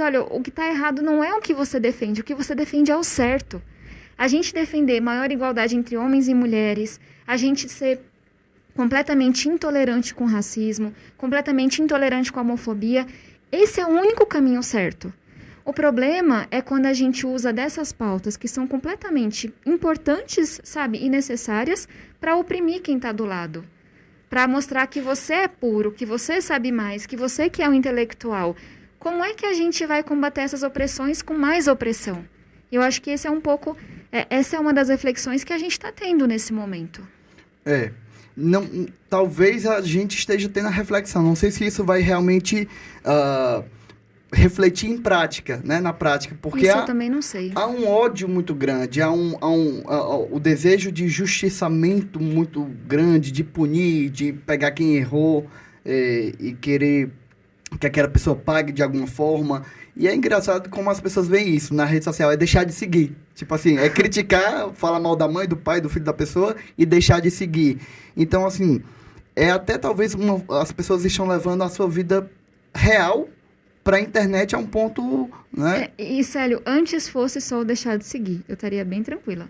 olha, o que está errado não é o que você defende, o que você defende é o certo. A gente defender maior igualdade entre homens e mulheres, a gente ser completamente intolerante com racismo, completamente intolerante com a homofobia, esse é o único caminho certo. O problema é quando a gente usa dessas pautas que são completamente importantes, sabe, e necessárias para oprimir quem está do lado. Para mostrar que você é puro, que você sabe mais, que você que é um intelectual. Como é que a gente vai combater essas opressões com mais opressão? Eu acho que esse é um pouco, é, essa é uma das reflexões que a gente está tendo nesse momento. É, não, talvez a gente esteja tendo a reflexão. Não sei se isso vai realmente uh, refletir em prática, né? Na prática, porque isso há, eu também não sei. há um ódio muito grande, há um, há um o desejo de justiçamento muito grande, de punir, de pegar quem errou é, e querer que aquela pessoa pague de alguma forma. E é engraçado como as pessoas veem isso na rede social, é deixar de seguir. Tipo assim, é criticar, falar mal da mãe, do pai, do filho da pessoa e deixar de seguir. Então, assim, é até talvez uma, as pessoas estão levando a sua vida real para a internet a um ponto, né? É, e, Célio, antes fosse só deixar de seguir, eu estaria bem tranquila.